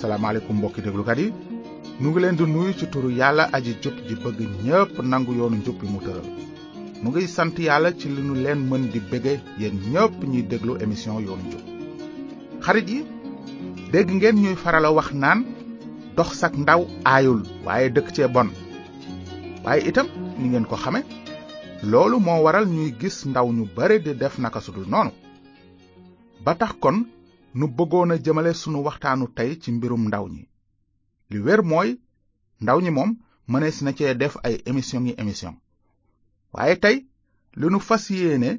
salaamaaleykum mbokki déglukat yi nu ngi leen di nuyu ci turu yàlla aji jub ji bëgg ñépp nangu yoonu njub bi mu tëral nu ngi sant yàlla ci li nu leen mën di bége yéen ñépp ñuy déglu émission yoonu njub xarit yi dégg ngeen ñuy faral a wax naan dox sak ndaw aayul waaye dëkk cee bon waaye itam ni ngeen ko xame loolu moo waral ñuy gis ndaw ñu bare di def naka sudul noonu ba tax kon nu bëggoon a jëmale sunu waxtaanu tey ci mbirum ndaw ñi li wér mooy ndaw ñi moom mënees na cee def ay émission yi émission waaye tey li nu fas yéene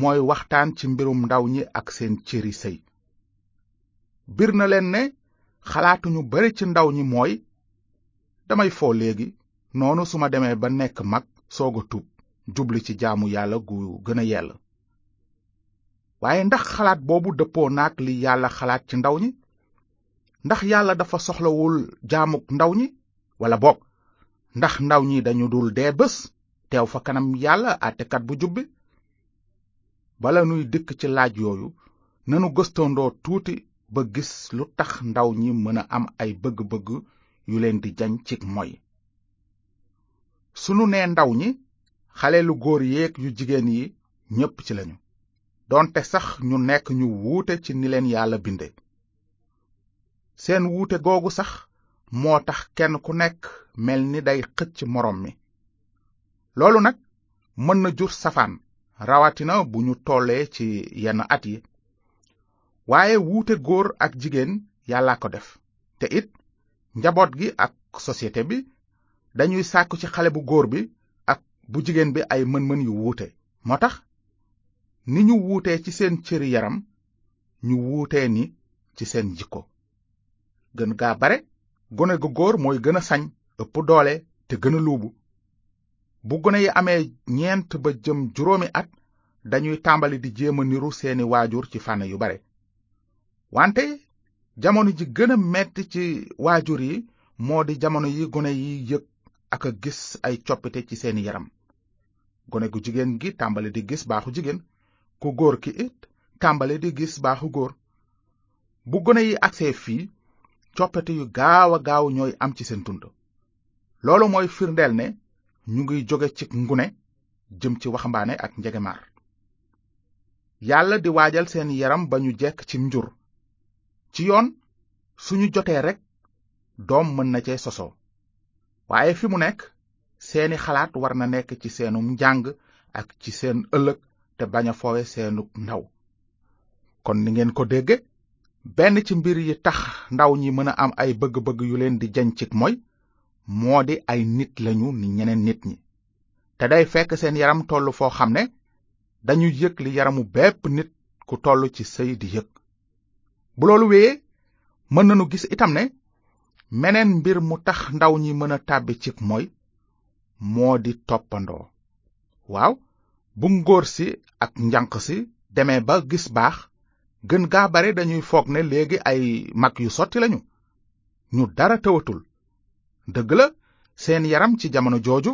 mooy waxtaan ci mbirum ndaw ñi ak seen cëri sëy bir na leen ne xalaatuñu bare ci ndaw ñi mooy damay foo léegi noonu su ma demee ba nekk mag soog a tuub jubli ci jaamu yàlla gu gën a yell waaye ndax xalaat boobu dëppoo naag li yàlla xalaat ci ndaw ñi ndax yàlla dafa soxlawul jaamuk ndaw ñi walla boog ndax ndaw ñi dañu dul dee bés teew fa kanam yàlla àttekat bu jubbi bala nuy dikk ci laaj yooyu nanu gëstandoo tuuti ba gis lu tax ndaw ñi mën a am ay bëgg-bëgg yu leen di jañ cig moy sunu nee ndaw ñi xale lu góor yeeg yu jigéen yi ñépp ci lañu doonte sax ñu nekk ñu wuute ci ni leen yàlla binde seen wuute googu sax moo tax kenn ku nekk mel ni day xëcc moroom mi loolu nag mën na jur safaan rawatina bu ñu tollee ci yenn at yi waaye wuute góor ak jigéen yàllaa ko def te it njaboot gi ak société bi dañuy sàkku ci xale bu góor bi ak bu jigéen bi ay mën-mën yu wuute moo tax ni ñu wuutee ci seen cëri yaram ñu wuutee ni ci seen jikko gën gaa bare gone gu góor mooy gën a sañ ëpp doole te gën a luubu bu gone yi amee ñeent ba jëm juróomi at dañuy tàmbali di jéem a niru seeni waajur ci fànn yu bare wante jamono ji gën a metti ci waajur yi moo di jamono yi gone yi yëg ak a gis ay coppite ci seeni yaram gone gu jigéen gi tàmbali di gis baaxu jigéen ku góor ki it tàmbali di gis baaxu góor bu gone yi agsee fii coppite yu gaaw a gaaw ñooy am ci seen dund loolu mooy firndeel ne ñu ngi jóge ci ngune jëm ci waxambaane ak njegemaar yàlla di waajal seen yaram ba ñu jekk ci njur ci yoon suñu jotee rekk doom mën na cee sosoo waaye fi mu nekk seeni xalaat war na nekk ci seenum njàng ak ci seen ëllëg te bañ a foowe seenug ndaw kon ni ngeen ko dégge benn ci mbir yi tax ndaw ñi mën a am ay bëgg-bëgg yu leen di jañ cig mooy moo di ay nit lañu ni ñeneen nit ñi te day fekk seen yaram tollu foo xam ne dañu yëg li yaramu bépp nit ku tollu ci sëy di yëg bu loolu wéyee mën nañu gis itam ne meneen mbir mu tax ndaw ñi mën a tàbbi cig mooy moo di toppandoo waaw bu ngóor si ak njanq si demee ba gis baax gën gaa bare dañuy foog ne léegi ay mag yu sotti lañu ñu dara tëwatul dëgg la seen yaram ci jamono jooju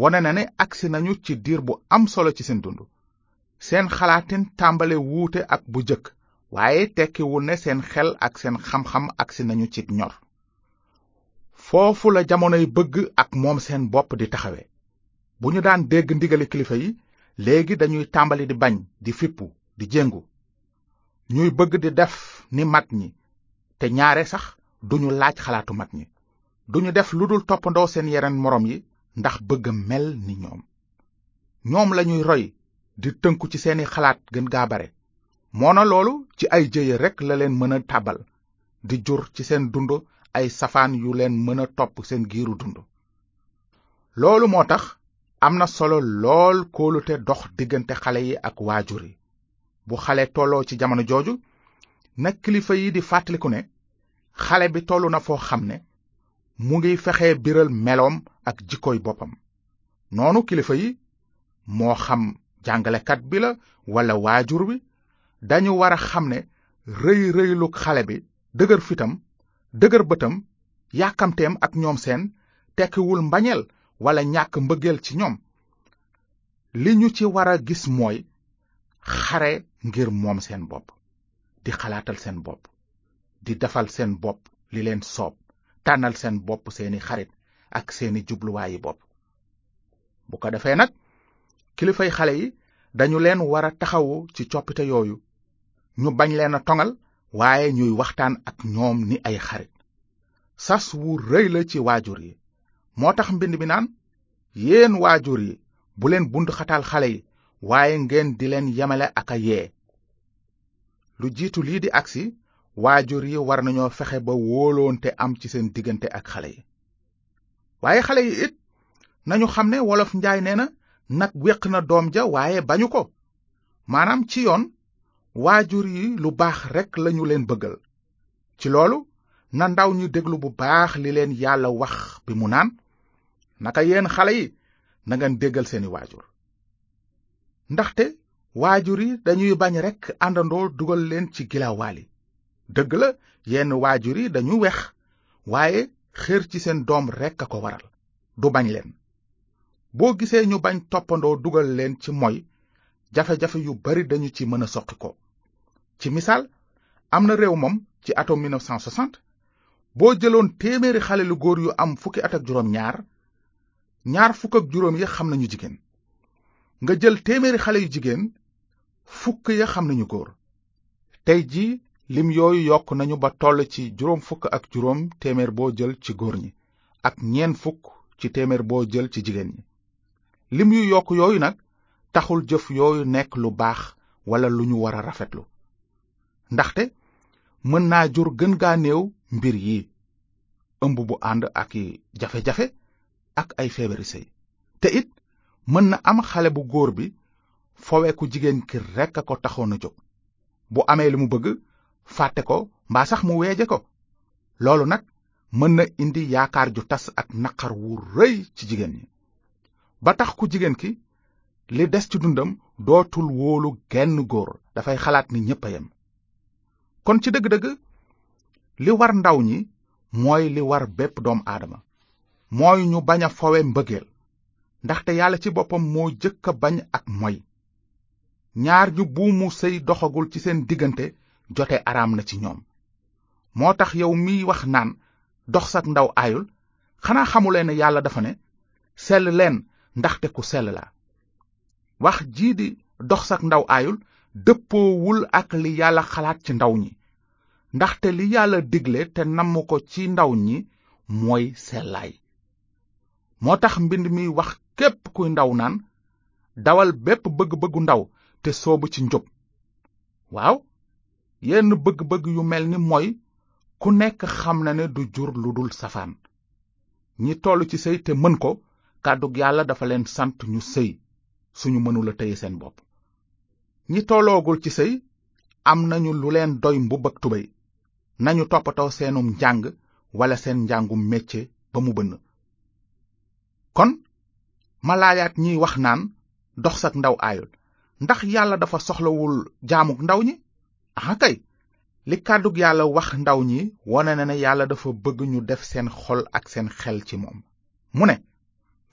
wone na ne agsi nañu ci diir bu am solo ci seen dund seen xalaatin tàmbale wuute ak bu jëkk waaye tekkiwul ne seen xel ak seen xam-xam agsi nañu ci ñor foofu la jamonoy bëgg ak moom seen bopp di taxawe bu ñu daan dégg ndigali kilifa yi léegi dañuy tàmbali di bañ di fippu di jéngu ñuy bëgg di def ni mag ñi te ñaare sax duñu laaj xalaatu mag ñi duñu def lu dul toppandoo seen yeneen moroom yi ndax bëgg mel ni ñoom ñoom lañuy roy di tënku ci seeni xalaat gën gaa bare moona loolu ci ay jéye rekk la leen mën a tàbbal di jur ci seen dund ay safaan yu leen mën a topp seen giiru dund loolu moo tax am na solo lool kóolute dox diggante xale yi ak waajur yi bu xale tolloo ci jamono jooju na kilifa yi di fàttaliku ne xale bi tollu na foo xam ne mu ngi fexe biral meloom ak jikkooy boppam noonu kilifa yi moo xam jàngalekat bi la walla waajur bi dañu war a xam ne rëy rëylu xale bi dëgër fitam dëgër bëtam yàkkamteem ak ñoom seen tekkiwul mbañeel walla ñàkk mbëggeel ci ñoom li ñu ci war a gis mooy xare ngir moom seen bopp di xalaatal seen bopp di defal seen bopp li leen soob tànnal seen bopp seeni xarit ak seeni jubluwaayi bopp bu ko defee nag kilifay xale yi dañu leen war a taxawu ci coppite yooyu ñu bañ leen a toŋal waaye ñuy waxtaan ak ñoom ni ay xarit sas wu rëy la ci waajur yi moo tax mbind bi naan yéen waajur yi bu leen bund xataal xale yi waaye ngeen di leen yemale ak a yee lu jiitu lii di agsi waajur yi war nañoo fexe ba wóoloonte am ci seen diggante ak xale yi waaye xale yi it nañu xam ne wolof njaay nee na nag wéq na doom ja waaye bañu ko maanaam ci yoon waajur yi lu baax rekk lañu leen bëggal ci loolu na ndaw ñu déglu bu baax li leen yàlla wax bi mu naan naka yéen xale yi na ngeen déggal seeni waajur ndaxte waajur yi dañuy bañ rekk àndandoo dugal leen ci gilaawaal yi dëgg la yenn waajur yi dañu wex waaye xër ci seen doom rekk a ko waral du bañ leen boo gisee ñu bañ toppandoo dugal leen ci moy jafe-jafe yu bari dañu ci mën a soqi ko ci misaal am na réew moom ci atum 1960 boo jëloon téeméeri xale lu góor yu am fukki at ak juróom ñaar ñaar fukk ak juróom ya xam nañu jigéen nga jël téeméeri xale yu jigéen fukk ya xam nañu góor tey ji lim yooyu yokk nañu ba toll ci juróom fukk ak juróom téeméer boo jël ci góor ñi ak ñeent fukk ci téeméer boo jël ci jigéen ñi lim yu yokk yooyu nag taxul jëf yooyu nekk lu baax walla lu ñu war a rafetlu ndaxte mën naa jur gën gaa néew mbir yi ëmb bu ànd ak i jafe-jafe ak ay feebari sëy te it mën na am xale bu góor bi fowe ku jigéen ki rekk a ko taxoon a jóg bu amee li mu bëgg fàtte ko mbaa sax mu weeje ko loolu nag mën na indi yaakaar ju tas ak naqar wu rëy ci jigéen ñi ba tax ku jigéen ki li des ci dundam dootul wóolu genn góor dafay xalaat ni ñépp a yem kon ci dëgg-dëgg li war ndaw ñi mooy li war bépp doom aadama mooy ñu bañ a fowe mbëggeel ndaxte yàlla ci boppam moo jëkk a bañ ak moy ñaar ñu buumu sëy doxagul ci seen diggante jote araam na ci ñoom moo tax yow miy wax naan dox sak ndaw aayul xanaa xamuleen ne yàlla dafa ne sell leen ndaxte ku sell la wax jii di dox sak ndaw aayul dëppoowul ak li yàlla xalaat ci ndaw ñi ndaxte li yàlla digle te namm ko ci ndaw ñi mooy sellaay moo tax mbind mi wax képp kuy ndaw naan dawal bépp bëgg-bëggu ndaw te soobu ci njub waaw yenn bëgg-bëgg yu mel ni mooy ku nekk xam na ne du jur lu dul safaan ñi toll ci sëy te mën ko kàddug yàlla dafa leen sant ñu sëy suñu mënula téye seen bopp ñi tolloogul ci sëy am nañu lu leen doy mbubb ak tubéy nañu toppatoo seenum njàng walla seen njàngum métier ba mu bënn kon ma laajaat ñiy wax naan dox sak ndaw aayul ndax yàlla dafa soxlawul jaamuk ndaw ñi aha kay li kàddug yàlla wax ndaw ñi wone na ne yàlla dafa bëgg ñu def seen xol ak seen xel ci moom mu ne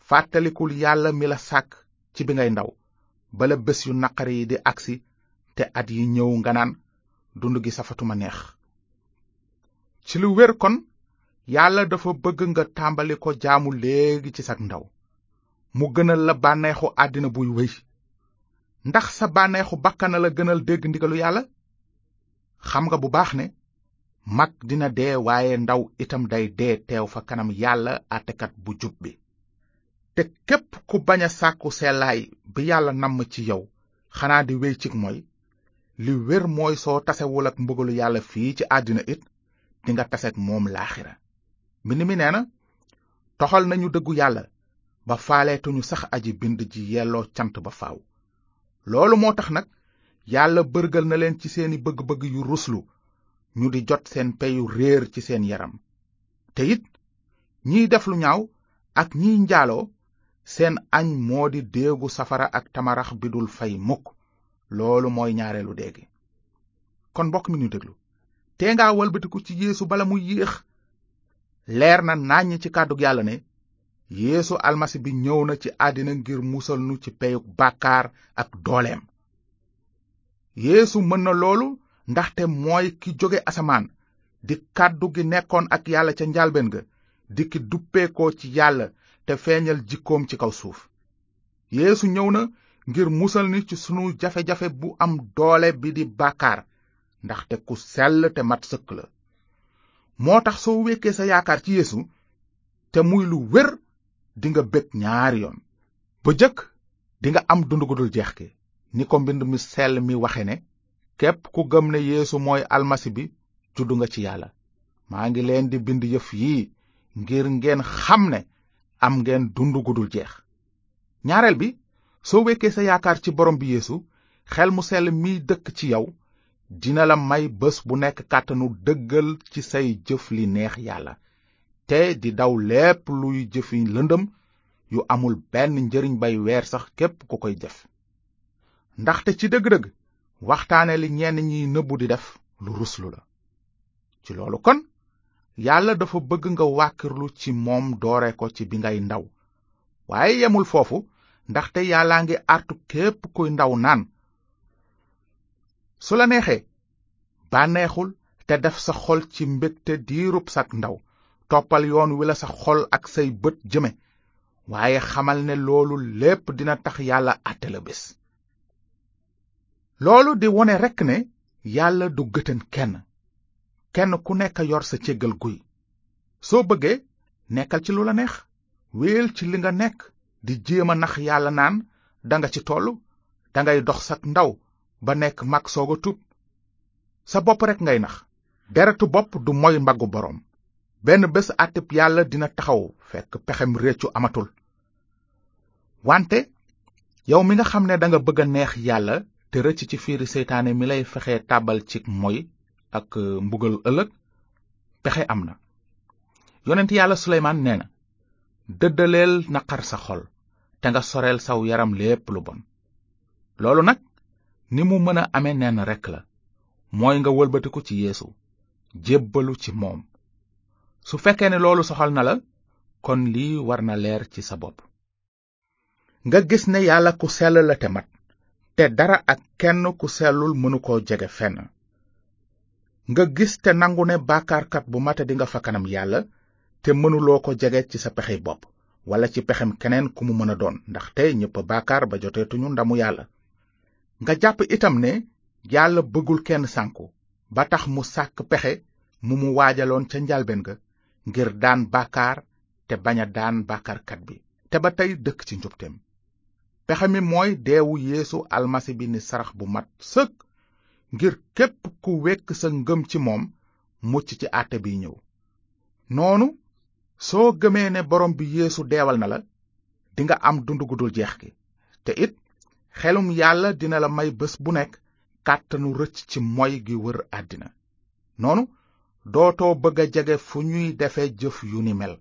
fàttalikul yàlla mi la sàkk ci bi ngay ndaw bala bés yu naqari yi di agsi te at yi ñëw nga naan dund gi safatuma neex ci lu wér kon yàlla dafa bëgg nga tàmbali ko jaamu léegi ci sag ndaw mu gënal la bànneexu àddina buy wéy ndax sa bànneexu bakkana la gënal dégg ndigalu yàlla xam nga bu baax ne mag dina dee waaye ndaw itam day dee teew fa kanam yàlla àttekat bu jub bi te képp ku bañ a sàkku sellaay bi yàlla namm ci yow xanaa di wéy cig mooy li wér mooy soo tasewul ak mbugalu yàlla fii ci àddina it dinga taseeg moom laaxira mbind mi nee na toxal nañu dëggu yàlla ba faaleetuñu sax aji bind ji yelloo cant ba faaw loolu moo tax nag yàlla bërgal na leen ci seeni bëgg-bëgg yu ruslu ñu di jot seen peyu réer ci seen yaram te it ñiy def lu ñaaw ak ñiy njaaloo seen añ moo di déegu safara ak tamarax bi dul fay mukk loolu mooy ñaareelu dee kon mbokk mi ñu déglu te nga walbatiku ci yéesu bala muy yéex leer na nàññ ci kàddug yàlla ne yéesu almasi bi ñëw na ci àddina ngir musal nu ci peyug bàkkaar ak dooleem yéesu mën na loolu ndaxte mooy ki jóge asamaan di kàddu gi nekkoon ak yàlla ca njalbeen ga di ki duppeekoo ci yàlla te feeñal jikkoom ci kaw suuf yéesu ñëw na ngir musal ni ci sunu jafe-jafe bu am doole bi di bàkkaar ndaxte ku sell te mat sëkk la moo tax soo wékkee sa yaakaar ci yéesu te muy lu wér dinga bég ñaari yoon ba jëkk dinga am dund gu dul jeex ki ni ko mbind mi sell mi waxe ne képp ku gëm ne yéesu mooy almasi bi juddu nga ci yàlla maa ngi leen di bind yëf yii ngir ngeen xam ne am ngeen dund gu dul jeex ñaareel bi soo wekkee sa yaakaar ci borom bi yéesu xel mu sell mi dëkk ci yow dina la may bés bu nekk kàttanu dëggal ci say jëf li neex yàlla te di daw lépp luy jëfi lëndëm yu amul benn njëriñ bay weer sax képp ku koy jëf ndaxte ci dëgg-dëgg waxtaane li ñenn ñiy nëbbu di def lu ruslu la ci loolu kon yàlla dafa bëgg nga wàkkirlu ci moom doore ko ci bi ngay ndaw waaye yemul foofu ndaxte yàllaa ngi artu képp kuy ndaw naan su la neexee bànneexul te def sa xol ci mbégte diirub sag ndaw toppal yoon wi la sa xol ak say bët jëme waaye xamal ne loolu lépp dina tax yàlla àtte la bés loolu di wone rekk ne yàlla du gëtën kenn kenn ku nekk yor sa céggal guy soo bëggee nekkal ci lu la neex wéyal ci li nga nekk di jéem a nax yàlla naan danga ci tollu dangay dox sak ndaw ba nekk mag soog a tub sa bopp rekk ngay nax deretu bopp du moy mbaggu boroom benn bés àtteb yàlla dina taxaw fekk pexem réccu amatul wante yow mi nga xam ne danga bëgg a neex yàlla te rëcc ci fiiri seytaane mi lay fexe tàbbal ci moy ak euh, mbugal ëllëg pexe am na yonent yàlla suleymaan nee na dëddaleel naqar sa xol te nga soreel saw yaram lépp lu bon loolu nag ni mu mën a ame nenn rekk la mooy nga wëlbatiku ci yéesu jébbalu ci moom su fekkee ne loolu soxal na la kon lii war na leer ci sa bopp nga gis ne yàlla ku sell la te mat te dara ak kenn ku sellul mënu koo jege fenn nga gis te nangu ne bàkkaarkat bu mate di nga fa kanam yàlla te mënuloo ko jege ci sa pexey bopp wala ci pexem keneen ku mu mën a doon ndaxte ñëpp a bàkkaar ba joteetuñu ndamu yàlla nga jàpp itam ne yàlla bëggul kenn sànku ba tax mu sàkk pexe mu mu waajaloon ca njalbeen ga ngir daan bàkkaar te bañ a daan bàkkaarkat bi te ba tey dëkk ci njubteem pexe mi mooy deewu yéesu almasi bi ni sarax bu mat sëkk ngir képp ku wekk sa ngëm ci moom mucc ci àtte bi ñëw noonu soo gëmee ne borom bi yéesu deewal na la dinga am dund gu dul jeex gi te it xelum yàlla dina la may bés bu nekk kàttanu rëcc ci moy gi wër àddina noonu dootoo bëgg a jege fu ñuy defe jëf yu ni mel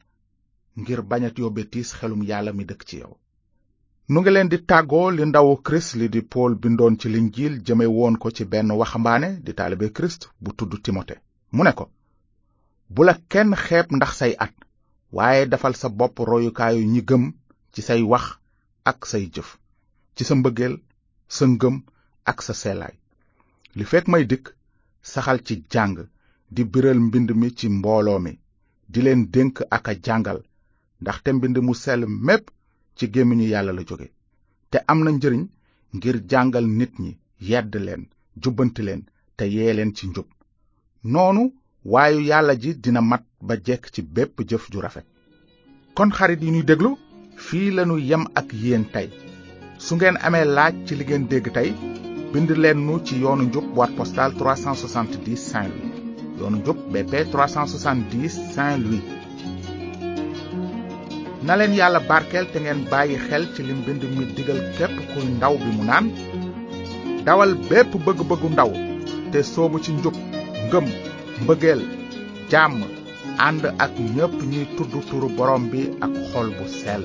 ngir bañat yóbbe tiis xelum yàlla mi dëkk ci yow nu ngi leen di tàggoo li ndawu kirist li di pool bindoon ci linjiil jëme woon ko ci benn waxambaane di taalibe kirist bu tudd timote mu ne ko bu la kenn xeeb ndax say at waaye defal sa bopp royukaayu ñi gëm ci say wax ak say jëf ci sa mbëggeel sa ngëm ak sa seelaay li fekk may dikk saxal ci jàng di biral mbind mi ci mbooloo mi di leen dénk ak a jàngal ndaxte mbind mu sell mépp ci gémmiñu yàlla la jóge te am na njëriñ ngir jàngal nit ñi yedd leen jubbanti leen te yee leen ci njub noonu waayu yàlla ji dina mat ba jekk ci bépp jëf ju rafet kon xarit yi ñuy déglu fii lañu yem ak yéen tey su ngeen amee laaj ci li ngeen dégg tey bind leen nu ci yoonu njub boîte postale 370 Saint-Louis yoonu njub BP 370 Saint-Louis na leen yàlla barkeel te ngeen bàyyi xel ci li mbind mi digal képp kuy ndaw bi mu naan dawal bépp bëgg-bëggu ndaw te soobu ci njub ngëm mbëggeel jàmm ànd ak ñépp ñuy tudd turu borom bi ak xol bu sell